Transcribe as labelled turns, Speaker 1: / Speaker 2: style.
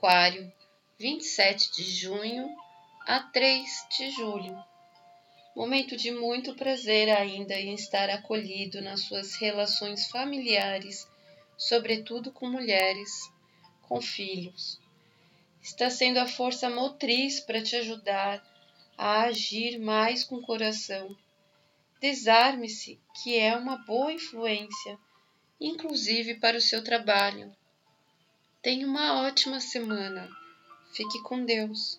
Speaker 1: Aquário, 27 de junho a 3 de julho. Momento de muito prazer ainda em estar acolhido nas suas relações familiares, sobretudo com mulheres, com filhos. Está sendo a força motriz para te ajudar a agir mais com o coração. Desarme-se, que é uma boa influência, inclusive para o seu trabalho. Tenha uma ótima semana. Fique com Deus.